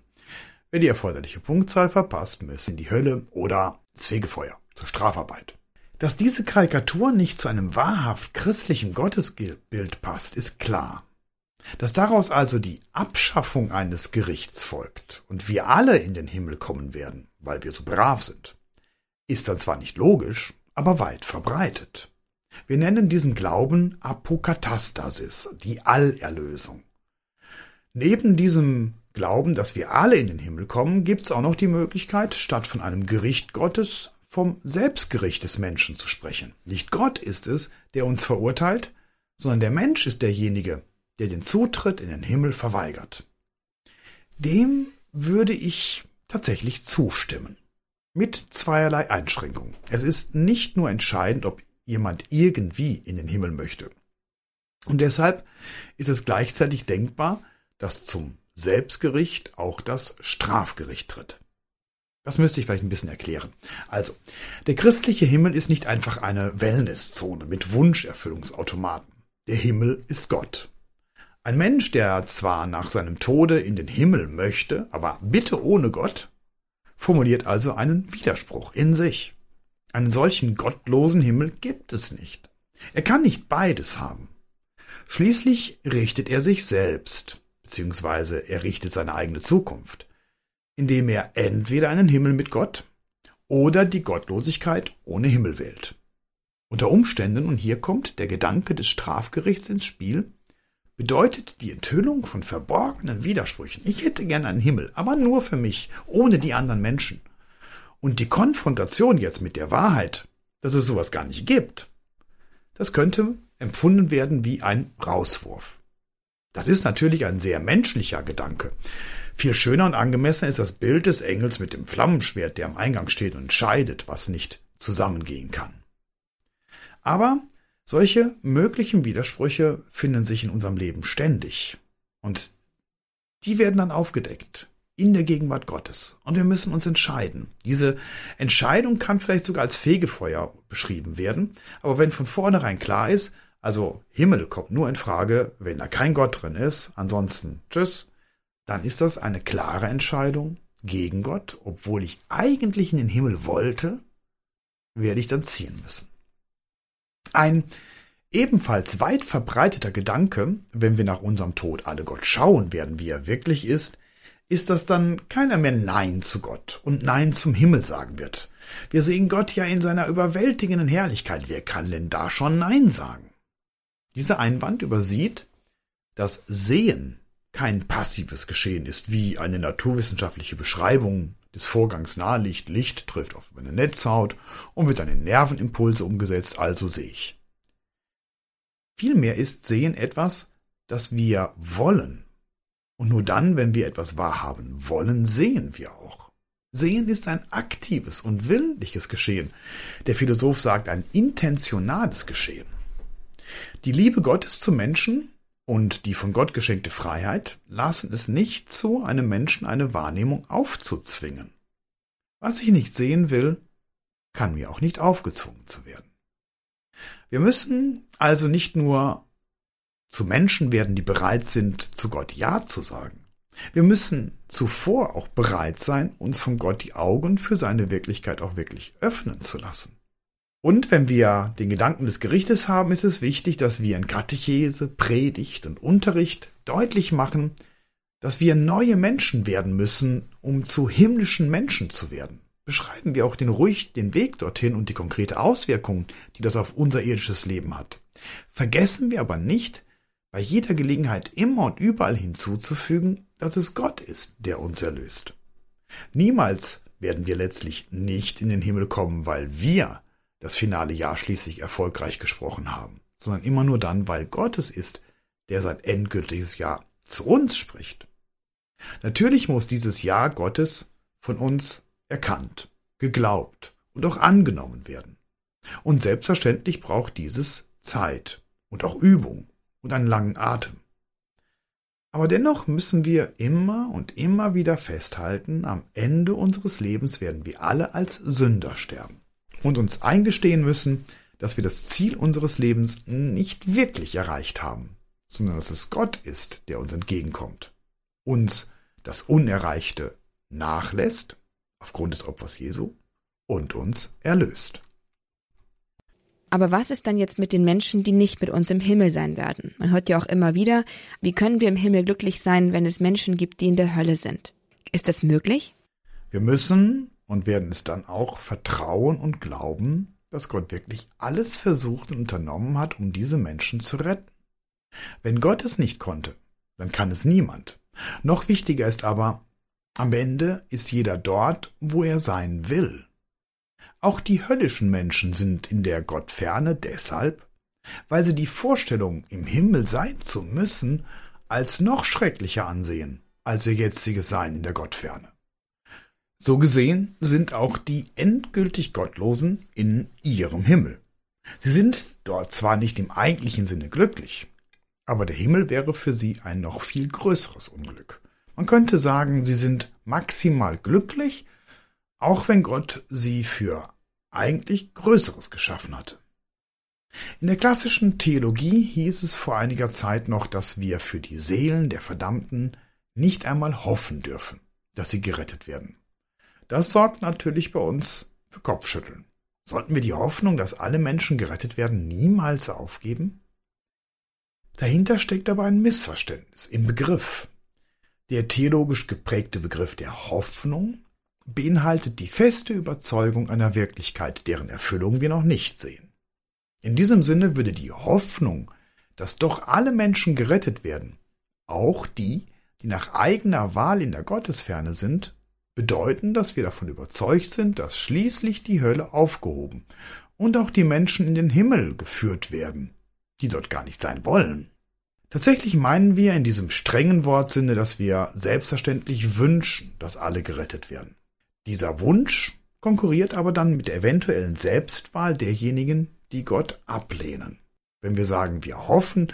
Wer die erforderliche Punktzahl verpasst, müsse in die Hölle oder ins Fegefeuer zur Strafarbeit. Dass diese Karikatur nicht zu einem wahrhaft christlichen Gottesbild passt, ist klar. Dass daraus also die Abschaffung eines Gerichts folgt und wir alle in den Himmel kommen werden, weil wir so brav sind, ist dann zwar nicht logisch, aber weit verbreitet. Wir nennen diesen Glauben Apokatastasis, die Allerlösung. Neben diesem Glauben, dass wir alle in den Himmel kommen, gibt es auch noch die Möglichkeit, statt von einem Gericht Gottes vom Selbstgericht des Menschen zu sprechen. Nicht Gott ist es, der uns verurteilt, sondern der Mensch ist derjenige, der den Zutritt in den Himmel verweigert. Dem würde ich tatsächlich zustimmen. Mit zweierlei Einschränkungen. Es ist nicht nur entscheidend, ob jemand irgendwie in den Himmel möchte. Und deshalb ist es gleichzeitig denkbar, dass zum Selbstgericht auch das Strafgericht tritt. Das müsste ich vielleicht ein bisschen erklären. Also, der christliche Himmel ist nicht einfach eine Wellnesszone mit Wunscherfüllungsautomaten. Der Himmel ist Gott. Ein Mensch, der zwar nach seinem Tode in den Himmel möchte, aber bitte ohne Gott, formuliert also einen Widerspruch in sich. Einen solchen gottlosen Himmel gibt es nicht. Er kann nicht beides haben. Schließlich richtet er sich selbst, beziehungsweise er richtet seine eigene Zukunft, indem er entweder einen Himmel mit Gott oder die Gottlosigkeit ohne Himmel wählt. Unter Umständen, und hier kommt der Gedanke des Strafgerichts ins Spiel, bedeutet die Enthüllung von verborgenen Widersprüchen. Ich hätte gern einen Himmel, aber nur für mich, ohne die anderen Menschen. Und die Konfrontation jetzt mit der Wahrheit, dass es sowas gar nicht gibt, das könnte empfunden werden wie ein Rauswurf. Das ist natürlich ein sehr menschlicher Gedanke. Viel schöner und angemessener ist das Bild des Engels mit dem Flammenschwert, der am Eingang steht und entscheidet, was nicht zusammengehen kann. Aber solche möglichen Widersprüche finden sich in unserem Leben ständig. Und die werden dann aufgedeckt in der Gegenwart Gottes. Und wir müssen uns entscheiden. Diese Entscheidung kann vielleicht sogar als Fegefeuer beschrieben werden. Aber wenn von vornherein klar ist, also Himmel kommt nur in Frage, wenn da kein Gott drin ist, ansonsten tschüss, dann ist das eine klare Entscheidung gegen Gott, obwohl ich eigentlich in den Himmel wollte, werde ich dann ziehen müssen. Ein ebenfalls weit verbreiteter Gedanke, wenn wir nach unserem Tod alle Gott schauen werden, wie er wirklich ist, ist, dass dann keiner mehr Nein zu Gott und Nein zum Himmel sagen wird. Wir sehen Gott ja in seiner überwältigenden Herrlichkeit. Wer kann denn da schon Nein sagen? Dieser Einwand übersieht, dass Sehen kein passives Geschehen ist, wie eine naturwissenschaftliche Beschreibung des Vorgangs naheliegt, Licht trifft auf meine Netzhaut und wird dann in Nervenimpulse umgesetzt, also sehe ich. Vielmehr ist Sehen etwas, das wir wollen. Und nur dann, wenn wir etwas wahrhaben wollen, sehen wir auch. Sehen ist ein aktives und willentliches Geschehen. Der Philosoph sagt ein intentionales Geschehen. Die Liebe Gottes zum Menschen und die von Gott geschenkte Freiheit lassen es nicht zu, einem Menschen eine Wahrnehmung aufzuzwingen. Was ich nicht sehen will, kann mir auch nicht aufgezwungen zu werden. Wir müssen also nicht nur zu Menschen werden, die bereit sind, zu Gott Ja zu sagen. Wir müssen zuvor auch bereit sein, uns von Gott die Augen für seine Wirklichkeit auch wirklich öffnen zu lassen. Und wenn wir den Gedanken des Gerichtes haben, ist es wichtig, dass wir in Katechese, Predigt und Unterricht deutlich machen, dass wir neue Menschen werden müssen, um zu himmlischen Menschen zu werden. Beschreiben wir auch den ruhig den Weg dorthin und die konkrete Auswirkung, die das auf unser irdisches Leben hat. Vergessen wir aber nicht, bei jeder Gelegenheit immer und überall hinzuzufügen, dass es Gott ist, der uns erlöst. Niemals werden wir letztlich nicht in den Himmel kommen, weil wir das finale Jahr schließlich erfolgreich gesprochen haben, sondern immer nur dann, weil Gott es ist, der sein endgültiges Ja zu uns spricht. Natürlich muss dieses Ja Gottes von uns erkannt, geglaubt und auch angenommen werden. Und selbstverständlich braucht dieses Zeit und auch Übung und einen langen Atem. Aber dennoch müssen wir immer und immer wieder festhalten, am Ende unseres Lebens werden wir alle als Sünder sterben und uns eingestehen müssen, dass wir das Ziel unseres Lebens nicht wirklich erreicht haben, sondern dass es Gott ist, der uns entgegenkommt, uns das Unerreichte nachlässt, aufgrund des Opfers Jesu, und uns erlöst. Aber was ist dann jetzt mit den Menschen, die nicht mit uns im Himmel sein werden? Man hört ja auch immer wieder, wie können wir im Himmel glücklich sein, wenn es Menschen gibt, die in der Hölle sind? Ist das möglich? Wir müssen und werden es dann auch vertrauen und glauben, dass Gott wirklich alles versucht und unternommen hat, um diese Menschen zu retten. Wenn Gott es nicht konnte, dann kann es niemand. Noch wichtiger ist aber, am Ende ist jeder dort, wo er sein will. Auch die höllischen Menschen sind in der Gottferne deshalb, weil sie die Vorstellung, im Himmel sein zu müssen, als noch schrecklicher ansehen als ihr jetziges Sein in der Gottferne. So gesehen sind auch die endgültig Gottlosen in ihrem Himmel. Sie sind dort zwar nicht im eigentlichen Sinne glücklich, aber der Himmel wäre für sie ein noch viel größeres Unglück. Man könnte sagen, sie sind maximal glücklich, auch wenn Gott sie für eigentlich Größeres geschaffen hatte. In der klassischen Theologie hieß es vor einiger Zeit noch, dass wir für die Seelen der Verdammten nicht einmal hoffen dürfen, dass sie gerettet werden. Das sorgt natürlich bei uns für Kopfschütteln. Sollten wir die Hoffnung, dass alle Menschen gerettet werden, niemals aufgeben? Dahinter steckt aber ein Missverständnis im Begriff. Der theologisch geprägte Begriff der Hoffnung beinhaltet die feste Überzeugung einer Wirklichkeit, deren Erfüllung wir noch nicht sehen. In diesem Sinne würde die Hoffnung, dass doch alle Menschen gerettet werden, auch die, die nach eigener Wahl in der Gottesferne sind, bedeuten, dass wir davon überzeugt sind, dass schließlich die Hölle aufgehoben und auch die Menschen in den Himmel geführt werden die dort gar nicht sein wollen. Tatsächlich meinen wir in diesem strengen Wortsinne, dass wir selbstverständlich wünschen, dass alle gerettet werden. Dieser Wunsch konkurriert aber dann mit der eventuellen Selbstwahl derjenigen, die Gott ablehnen. Wenn wir sagen, wir hoffen,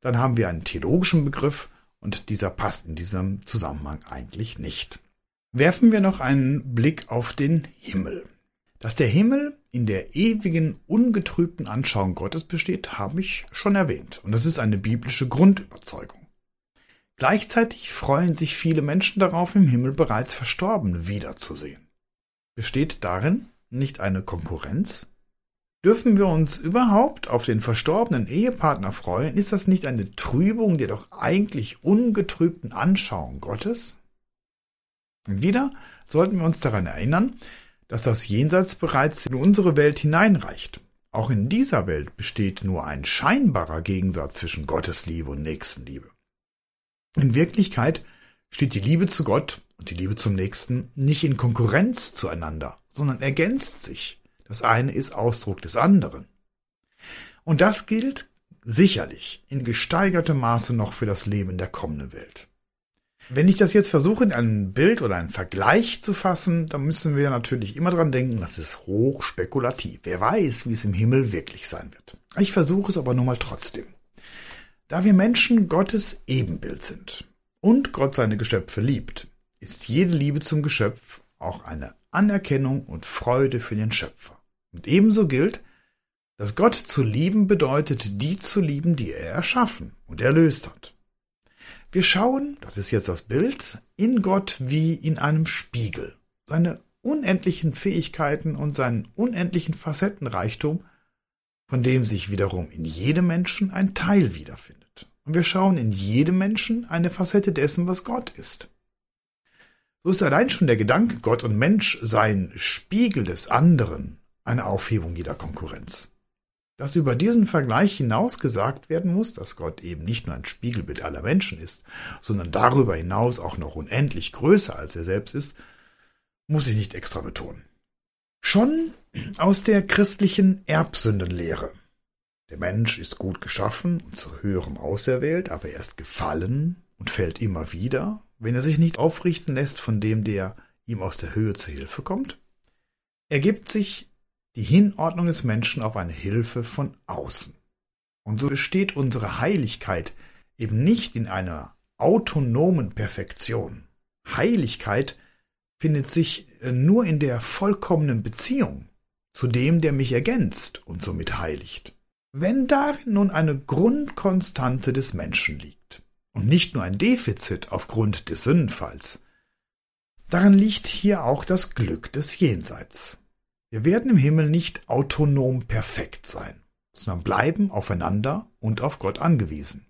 dann haben wir einen theologischen Begriff und dieser passt in diesem Zusammenhang eigentlich nicht. Werfen wir noch einen Blick auf den Himmel. Dass der Himmel in der ewigen, ungetrübten Anschauung Gottes besteht, habe ich schon erwähnt. Und das ist eine biblische Grundüberzeugung. Gleichzeitig freuen sich viele Menschen darauf, im Himmel bereits Verstorbene wiederzusehen. Besteht darin nicht eine Konkurrenz? Dürfen wir uns überhaupt auf den verstorbenen Ehepartner freuen? Ist das nicht eine Trübung der doch eigentlich ungetrübten Anschauung Gottes? Wieder sollten wir uns daran erinnern, dass das Jenseits bereits in unsere Welt hineinreicht. Auch in dieser Welt besteht nur ein scheinbarer Gegensatz zwischen Gottesliebe und Nächstenliebe. In Wirklichkeit steht die Liebe zu Gott und die Liebe zum Nächsten nicht in Konkurrenz zueinander, sondern ergänzt sich. Das eine ist Ausdruck des anderen. Und das gilt sicherlich in gesteigertem Maße noch für das Leben der kommenden Welt. Wenn ich das jetzt versuche, in ein Bild oder einen Vergleich zu fassen, dann müssen wir natürlich immer dran denken, das ist hoch spekulativ. Wer weiß, wie es im Himmel wirklich sein wird. Ich versuche es aber nur mal trotzdem. Da wir Menschen Gottes Ebenbild sind und Gott seine Geschöpfe liebt, ist jede Liebe zum Geschöpf auch eine Anerkennung und Freude für den Schöpfer. Und ebenso gilt, dass Gott zu lieben bedeutet, die zu lieben, die er erschaffen und erlöst hat. Wir schauen, das ist jetzt das Bild, in Gott wie in einem Spiegel. Seine unendlichen Fähigkeiten und seinen unendlichen Facettenreichtum, von dem sich wiederum in jedem Menschen ein Teil wiederfindet. Und wir schauen in jedem Menschen eine Facette dessen, was Gott ist. So ist allein schon der Gedanke, Gott und Mensch seien Spiegel des anderen, eine Aufhebung jeder Konkurrenz dass über diesen Vergleich hinaus gesagt werden muss, dass Gott eben nicht nur ein Spiegelbild aller Menschen ist, sondern darüber hinaus auch noch unendlich größer als er selbst ist, muss ich nicht extra betonen. Schon aus der christlichen Erbsündenlehre. Der Mensch ist gut geschaffen und zu höherem auserwählt, aber er ist gefallen und fällt immer wieder, wenn er sich nicht aufrichten lässt von dem, der ihm aus der Höhe zur Hilfe kommt? Ergibt sich die Hinordnung des Menschen auf eine Hilfe von außen. Und so besteht unsere Heiligkeit eben nicht in einer autonomen Perfektion. Heiligkeit findet sich äh, nur in der vollkommenen Beziehung zu dem, der mich ergänzt und somit heiligt. Wenn darin nun eine Grundkonstante des Menschen liegt und nicht nur ein Defizit aufgrund des Sündenfalls, darin liegt hier auch das Glück des Jenseits. Wir werden im Himmel nicht autonom perfekt sein, sondern bleiben aufeinander und auf Gott angewiesen.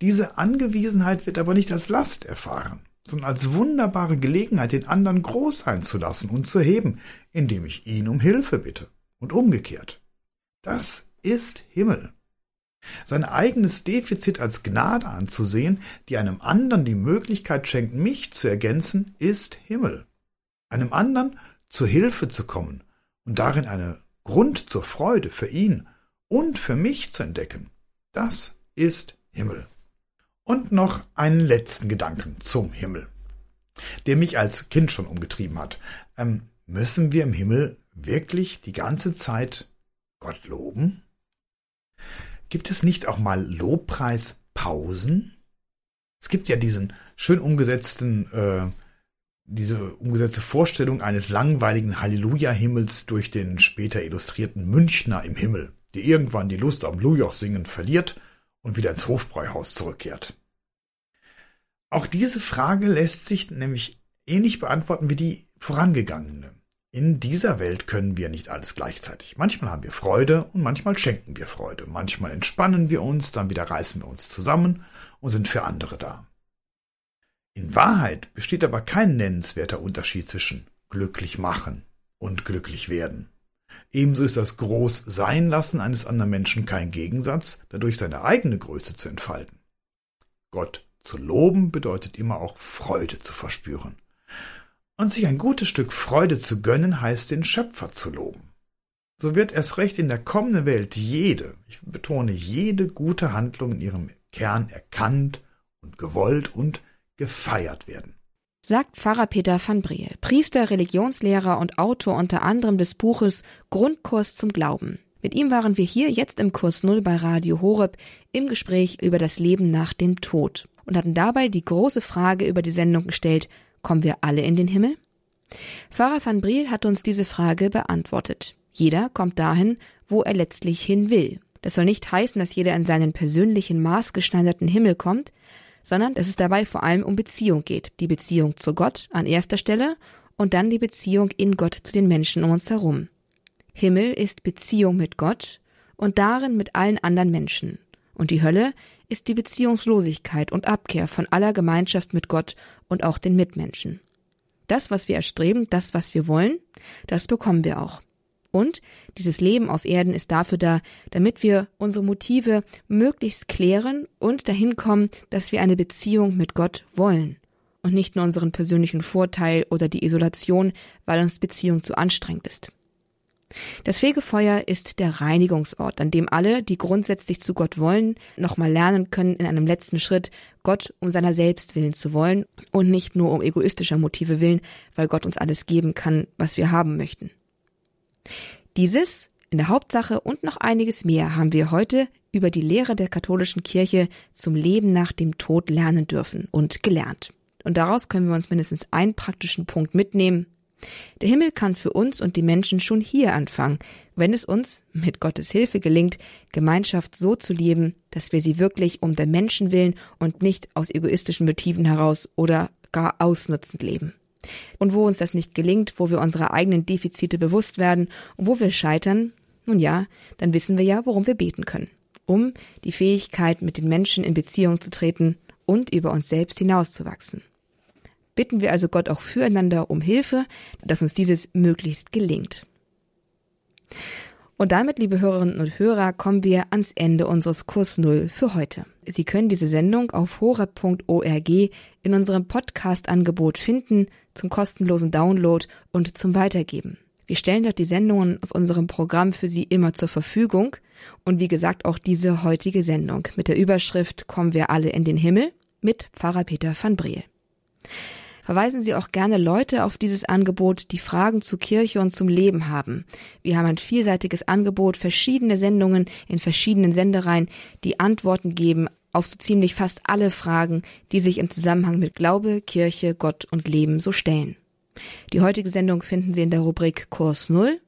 Diese Angewiesenheit wird aber nicht als Last erfahren, sondern als wunderbare Gelegenheit, den anderen groß sein zu lassen und zu heben, indem ich ihn um Hilfe bitte und umgekehrt. Das ist Himmel. Sein eigenes Defizit als Gnade anzusehen, die einem anderen die Möglichkeit schenkt, mich zu ergänzen, ist Himmel. Einem anderen zur Hilfe zu kommen und darin einen Grund zur Freude für ihn und für mich zu entdecken, das ist Himmel. Und noch einen letzten Gedanken zum Himmel, der mich als Kind schon umgetrieben hat. Ähm, müssen wir im Himmel wirklich die ganze Zeit Gott loben? Gibt es nicht auch mal Lobpreispausen? Es gibt ja diesen schön umgesetzten, äh, diese umgesetzte Vorstellung eines langweiligen Halleluja-Himmels durch den später illustrierten Münchner im Himmel, der irgendwann die Lust am Lujoch-Singen verliert und wieder ins Hofbräuhaus zurückkehrt. Auch diese Frage lässt sich nämlich ähnlich beantworten wie die vorangegangene. In dieser Welt können wir nicht alles gleichzeitig. Manchmal haben wir Freude und manchmal schenken wir Freude. Manchmal entspannen wir uns, dann wieder reißen wir uns zusammen und sind für andere da. In Wahrheit besteht aber kein nennenswerter Unterschied zwischen glücklich machen und glücklich werden. Ebenso ist das groß sein lassen eines anderen Menschen kein Gegensatz, dadurch seine eigene Größe zu entfalten. Gott zu loben bedeutet immer auch Freude zu verspüren. Und sich ein gutes Stück Freude zu gönnen, heißt den Schöpfer zu loben. So wird erst recht in der kommenden Welt jede, ich betone jede gute Handlung in ihrem Kern erkannt und gewollt und gefeiert werden sagt Pfarrer Peter van Briel, Priester, Religionslehrer und Autor unter anderem des Buches Grundkurs zum Glauben. Mit ihm waren wir hier jetzt im Kurs Null bei Radio Horeb im Gespräch über das Leben nach dem Tod und hatten dabei die große Frage über die Sendung gestellt, kommen wir alle in den Himmel? Pfarrer van Briel hat uns diese Frage beantwortet. Jeder kommt dahin, wo er letztlich hin will. Das soll nicht heißen, dass jeder in seinen persönlichen maßgeschneiderten Himmel kommt, sondern dass es dabei vor allem um Beziehung geht. Die Beziehung zu Gott an erster Stelle und dann die Beziehung in Gott zu den Menschen um uns herum. Himmel ist Beziehung mit Gott und darin mit allen anderen Menschen. Und die Hölle ist die Beziehungslosigkeit und Abkehr von aller Gemeinschaft mit Gott und auch den Mitmenschen. Das, was wir erstreben, das, was wir wollen, das bekommen wir auch. Und dieses Leben auf Erden ist dafür da, damit wir unsere Motive möglichst klären und dahin kommen, dass wir eine Beziehung mit Gott wollen und nicht nur unseren persönlichen Vorteil oder die Isolation, weil uns Beziehung zu anstrengend ist. Das Fegefeuer ist der Reinigungsort, an dem alle, die grundsätzlich zu Gott wollen, nochmal lernen können, in einem letzten Schritt Gott um seiner selbst willen zu wollen und nicht nur um egoistischer Motive willen, weil Gott uns alles geben kann, was wir haben möchten. Dieses in der Hauptsache und noch einiges mehr haben wir heute über die Lehre der katholischen Kirche zum Leben nach dem Tod lernen dürfen und gelernt. Und daraus können wir uns mindestens einen praktischen Punkt mitnehmen. Der Himmel kann für uns und die Menschen schon hier anfangen, wenn es uns mit Gottes Hilfe gelingt, Gemeinschaft so zu leben, dass wir sie wirklich um der Menschen willen und nicht aus egoistischen Motiven heraus oder gar ausnutzend leben. Und wo uns das nicht gelingt, wo wir unserer eigenen Defizite bewusst werden und wo wir scheitern, nun ja, dann wissen wir ja, worum wir beten können. Um die Fähigkeit, mit den Menschen in Beziehung zu treten und über uns selbst hinauszuwachsen. Bitten wir also Gott auch füreinander um Hilfe, dass uns dieses möglichst gelingt. Und damit, liebe Hörerinnen und Hörer, kommen wir ans Ende unseres Kurs Null für heute. Sie können diese Sendung auf horeb.org in unserem Podcast-Angebot finden, zum kostenlosen Download und zum Weitergeben. Wir stellen dort die Sendungen aus unserem Programm für Sie immer zur Verfügung und wie gesagt auch diese heutige Sendung mit der Überschrift Kommen wir alle in den Himmel mit Pfarrer Peter van Breel. Verweisen Sie auch gerne Leute auf dieses Angebot, die Fragen zu Kirche und zum Leben haben. Wir haben ein vielseitiges Angebot, verschiedene Sendungen in verschiedenen Sendereien, die Antworten geben auf so ziemlich fast alle Fragen, die sich im Zusammenhang mit Glaube, Kirche, Gott und Leben so stellen. Die heutige Sendung finden Sie in der Rubrik Kurs Null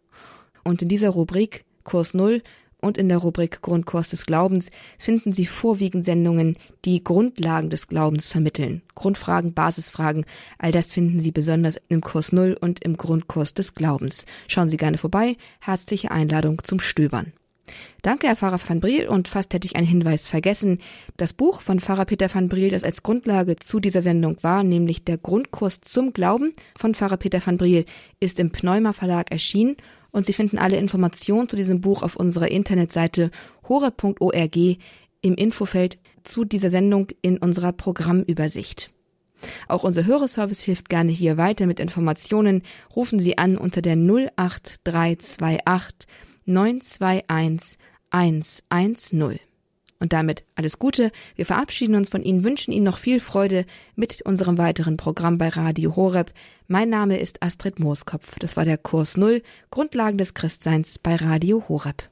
und in dieser Rubrik Kurs Null und in der Rubrik Grundkurs des Glaubens finden Sie vorwiegend Sendungen, die Grundlagen des Glaubens vermitteln. Grundfragen, Basisfragen, all das finden Sie besonders im Kurs Null und im Grundkurs des Glaubens. Schauen Sie gerne vorbei. Herzliche Einladung zum Stöbern. Danke, Herr Pfarrer van Briel, und fast hätte ich einen Hinweis vergessen. Das Buch von Pfarrer Peter van Briel, das als Grundlage zu dieser Sendung war, nämlich der Grundkurs zum Glauben von Pfarrer Peter van Briel, ist im Pneuma Verlag erschienen und Sie finden alle Informationen zu diesem Buch auf unserer Internetseite hore.org im Infofeld zu dieser Sendung in unserer Programmübersicht. Auch unser Hörerservice hilft gerne hier weiter mit Informationen. Rufen Sie an unter der 08328 921 110. Und damit alles Gute. Wir verabschieden uns von Ihnen, wünschen Ihnen noch viel Freude mit unserem weiteren Programm bei Radio Horeb. Mein Name ist Astrid Mooskopf. Das war der Kurs Null, Grundlagen des Christseins bei Radio Horeb.